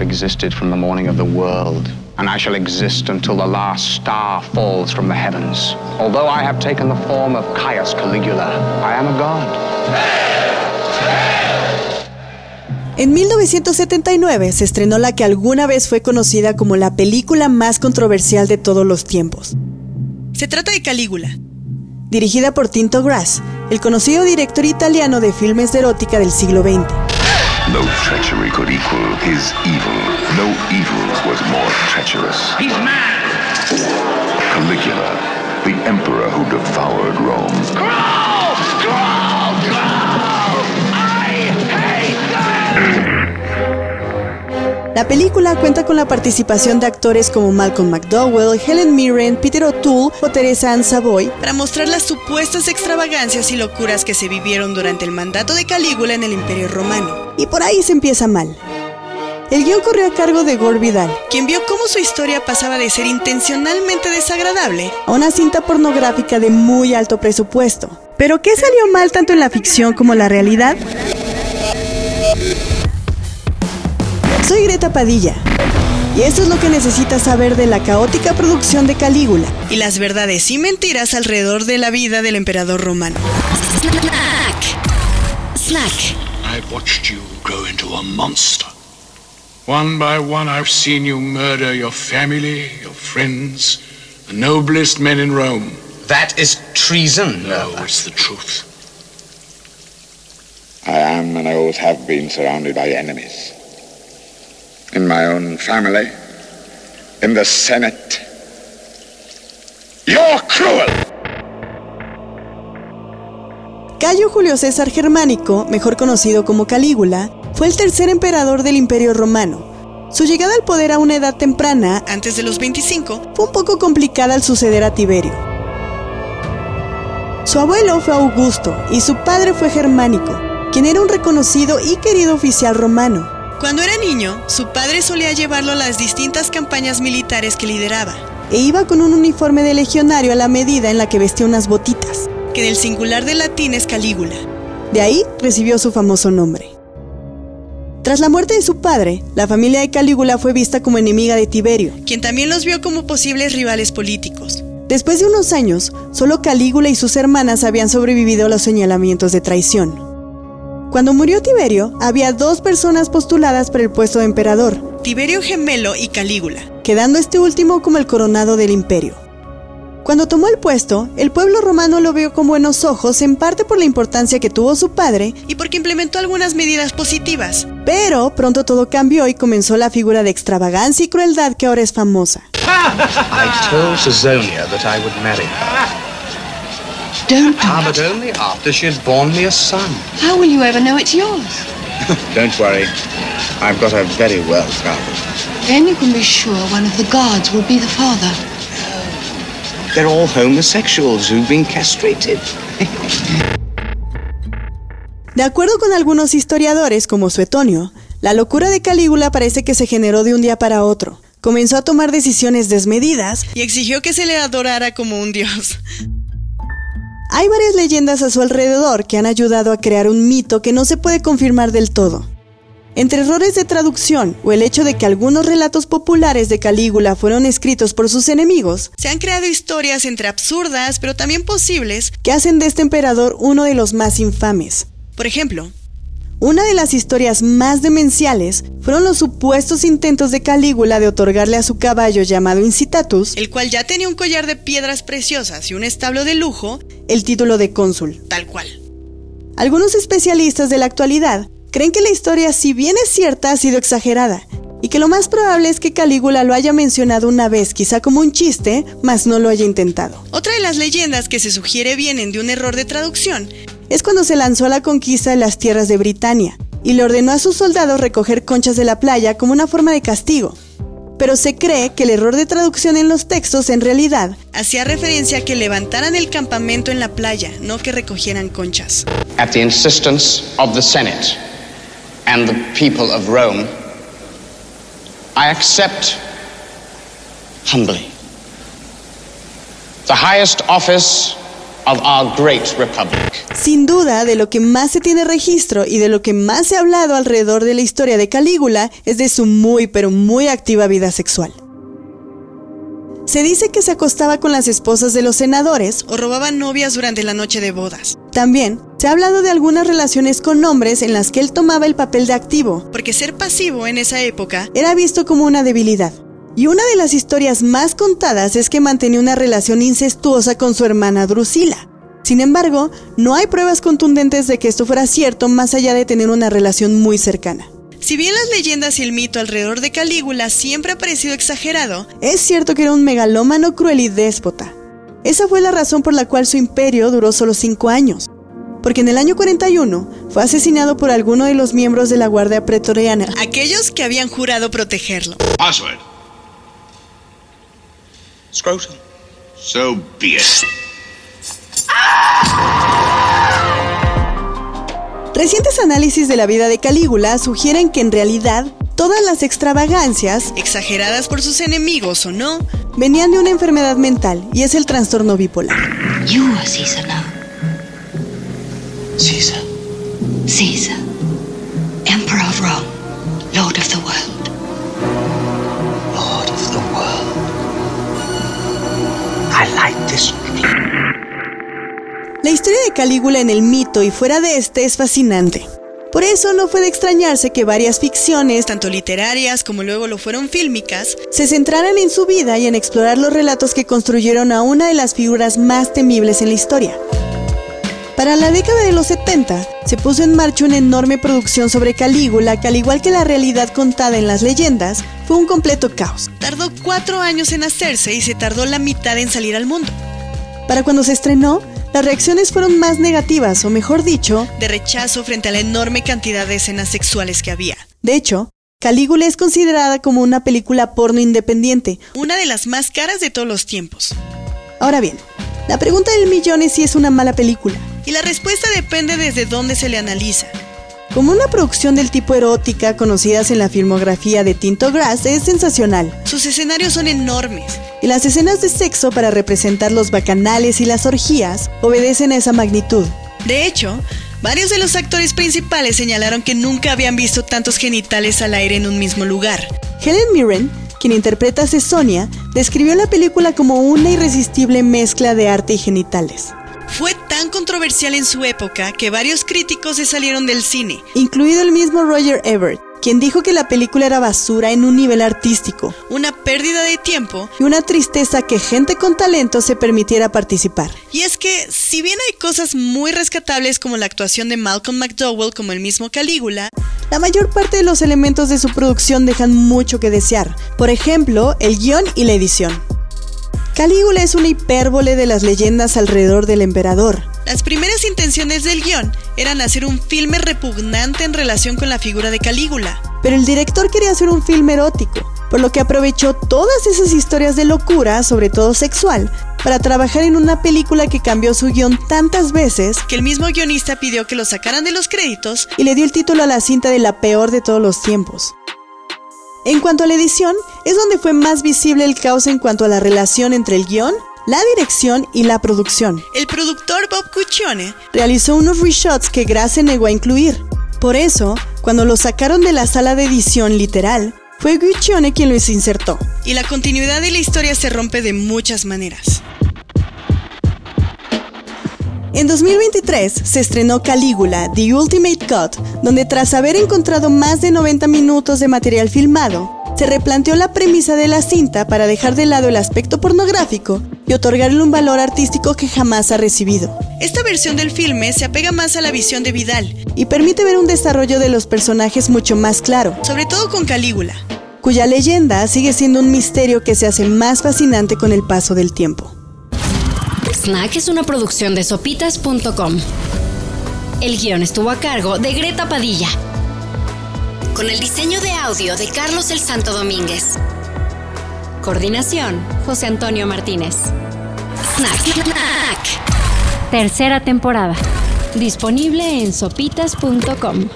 have existed from the morning of the world, and I shall exist until the last star falls from the heavens. Although I have taken the form of Caius Caligula, I am a god. En 1979 se estrenó la que alguna vez fue conocida como la película más controversial de todos los tiempos. Se trata de Calígula, dirigida por Tinto Grass, el conocido director italiano de filmes de erótica del siglo XX. No treachery could equal his evil. No evil was more treacherous. He's mad! Caligula, the emperor who devoured Rome. Growl! La película cuenta con la participación de actores como Malcolm McDowell, Helen Mirren, Peter O'Toole o Teresa Ann Savoy para mostrar las supuestas extravagancias y locuras que se vivieron durante el mandato de Calígula en el Imperio Romano. Y por ahí se empieza mal. El guion corrió a cargo de Gore Vidal, quien vio cómo su historia pasaba de ser intencionalmente desagradable a una cinta pornográfica de muy alto presupuesto. ¿Pero qué salió mal tanto en la ficción como en la realidad? Soy Greta Padilla. Y eso es lo que necesitas saber de la caótica producción de Calígula y las verdades y mentiras alrededor de la vida del emperador romano. Snack. Snack. I've watched you grow into a monster. One by one, I've seen you murder your family, your friends, the noblest men in Rome. That is treason. No, it's the truth. I am and I always have been surrounded by enemies. In my own family, in the Senate. You're cruel! Cayo Julio César Germánico, mejor conocido como Calígula, fue el tercer emperador del Imperio Romano. Su llegada al poder a una edad temprana, antes de los 25, fue un poco complicada al suceder a Tiberio. Su abuelo fue Augusto y su padre fue Germánico, quien era un reconocido y querido oficial romano. Cuando era niño, su padre solía llevarlo a las distintas campañas militares que lideraba, e iba con un uniforme de legionario a la medida en la que vestía unas botitas, que del singular de latín es Calígula. De ahí recibió su famoso nombre. Tras la muerte de su padre, la familia de Calígula fue vista como enemiga de Tiberio, quien también los vio como posibles rivales políticos. Después de unos años, solo Calígula y sus hermanas habían sobrevivido a los señalamientos de traición. Cuando murió Tiberio, había dos personas postuladas para el puesto de emperador, Tiberio Gemelo y Calígula, quedando este último como el coronado del imperio. Cuando tomó el puesto, el pueblo romano lo vio con buenos ojos, en parte por la importancia que tuvo su padre y porque implementó algunas medidas positivas. Pero pronto todo cambió y comenzó la figura de extravagancia y crueldad que ahora es famosa. I told Caesonia that I would marry her. Don't. Ah, but only after she had borne me a son. How will you ever know it's yours? Don't worry. I've got her very well covered. Then you can be sure one of the guards will be the father. They're all homosexuals who've been castrated. De acuerdo con algunos historiadores, como Suetonio, la locura de Calígula parece que se generó de un día para otro. Comenzó a tomar decisiones desmedidas y exigió que se le adorara como un dios. Hay varias leyendas a su alrededor que han ayudado a crear un mito que no se puede confirmar del todo. Entre errores de traducción o el hecho de que algunos relatos populares de Calígula fueron escritos por sus enemigos, se han creado historias entre absurdas pero también posibles que hacen de este emperador uno de los más infames. Por ejemplo, una de las historias más demenciales fueron los supuestos intentos de Calígula de otorgarle a su caballo llamado Incitatus, el cual ya tenía un collar de piedras preciosas y un establo de lujo, el título de cónsul, tal cual. Algunos especialistas de la actualidad creen que la historia, si bien es cierta, ha sido exagerada, y que lo más probable es que Calígula lo haya mencionado una vez, quizá como un chiste, mas no lo haya intentado. Otra de las leyendas que se sugiere vienen de un error de traducción es cuando se lanzó a la conquista de las tierras de Britania y le ordenó a sus soldados recoger conchas de la playa como una forma de castigo. Pero se cree que el error de traducción en los textos en realidad hacía referencia a que levantaran el campamento en la playa, no que recogieran conchas. The insistence of the Senate and the people of Rome, Sin duda, de lo que más se tiene registro y de lo que más se ha hablado alrededor de la historia de Calígula es de su muy pero muy activa vida sexual. Se dice que se acostaba con las esposas de los senadores o robaba novias durante la noche de bodas. También se ha hablado de algunas relaciones con hombres en las que él tomaba el papel de activo, Porque ser pasivo en esa época era visto como una debilidad. Y una de las historias más contadas es que mantenía una relación incestuosa con su hermana Drusila. Sin embargo, no hay pruebas contundentes de que esto fuera cierto más allá de tener una relación muy cercana. Si bien las leyendas y el mito alrededor de Calígula siempre ha parecido exagerado, Es cierto que era un megalómano cruel y déspota. Esa fue la razón por la cual su imperio duró solo cinco años. Porque en el año 41 fue asesinado por alguno de los miembros de la Guardia Pretoriana. aquellos que habían jurado protegerlo. Password. Scrotum. So be it. Recientes análisis de la vida de Calígula sugieren que en realidad todas las extravagancias Exageradas por sus enemigos o no, venían de una enfermedad mental y es el trastorno bipolar. You are Caesar now. Caesar. Caesar. Emperor of Rome. Lord of the world. La historia de Calígula en el mito y fuera de este es fascinante. Por eso no fue de extrañarse que varias ficciones tanto literarias como luego lo fueron fílmicas, se centraran en su vida y en explorar los relatos que construyeron a una de las figuras más temibles en la historia. Para la década de los 70, se puso en marcha una enorme producción sobre Calígula que al igual que la realidad contada en las leyendas, fue un completo caos. tardó cuatro años en hacerse y se tardó la mitad en salir al mundo. Para cuando se estrenó, las reacciones fueron más negativas, o mejor dicho, de rechazo frente a la enorme cantidad de escenas sexuales que había. de hecho, Calígula es considerada como una película porno independiente. Una de las más caras de todos los tiempos. Ahora bien, la pregunta del millón es si es una mala película. Y la respuesta depende desde dónde se le analiza. Como una producción del tipo erótica conocidas en la filmografía de Tinto Grass es sensacional, Sus escenarios son enormes. y las escenas de sexo para representar los bacanales y las orgías obedecen a esa magnitud. De hecho, varios de los actores principales señalaron que nunca habían visto tantos genitales al aire en un mismo lugar. Helen Mirren, quien interpreta a Cesonia, describió la película como una irresistible mezcla de arte y genitales, Fue tan controversial en su época que varios críticos se salieron del cine. incluido el mismo Roger Ebert, quien dijo que la película era basura en un nivel artístico Una pérdida de tiempo. y una tristeza que gente con talento se permitiera participar. Y es que, si bien hay cosas muy rescatables como la actuación de Malcolm McDowell como el mismo Calígula, La mayor parte de los elementos de su producción dejan mucho que desear, por ejemplo, el guion y la edición. Calígula es una hipérbole de las leyendas alrededor del emperador. las primeras intenciones del guion eran hacer un filme repugnante en relación con la figura de Calígula. Pero el director quería hacer un film erótico, por lo que aprovechó todas esas historias de locura, sobre todo sexual, para trabajar en una película que cambió su guion tantas veces Que el mismo guionista pidió que lo sacaran de los créditos y le dio el título a la cinta de la peor de todos los tiempos. En cuanto a la edición, es donde fue más visible el caos en cuanto a la relación entre el guion, la dirección y la producción. El productor Bob Cuccione Realizó unos reshots que Grass se negó a incluir. Por eso, cuando lo sacaron de la sala de edición literal, fue Guccione quien los insertó. y la continuidad de la historia se rompe de muchas maneras. En 2023 se estrenó Calígula, The Ultimate Cut, donde tras haber encontrado más de 90 minutos de material filmado, se replanteó la premisa de la cinta para dejar de lado el aspecto pornográfico y otorgarle un valor artístico que jamás ha recibido, Esta versión del filme se apega más a la visión de Vidal, y permite ver un desarrollo de los personajes mucho más claro, sobre todo con Calígula. cuya leyenda sigue siendo un misterio que se hace más fascinante con el paso del tiempo. Snack es una producción de sopitas.com. El guion estuvo a cargo de Greta Padilla. Con el diseño de audio de Carlos el Santo Domínguez. Coordinación, José Antonio Martínez. Snack. Snack. Tercera temporada. Disponible en sopitas.com.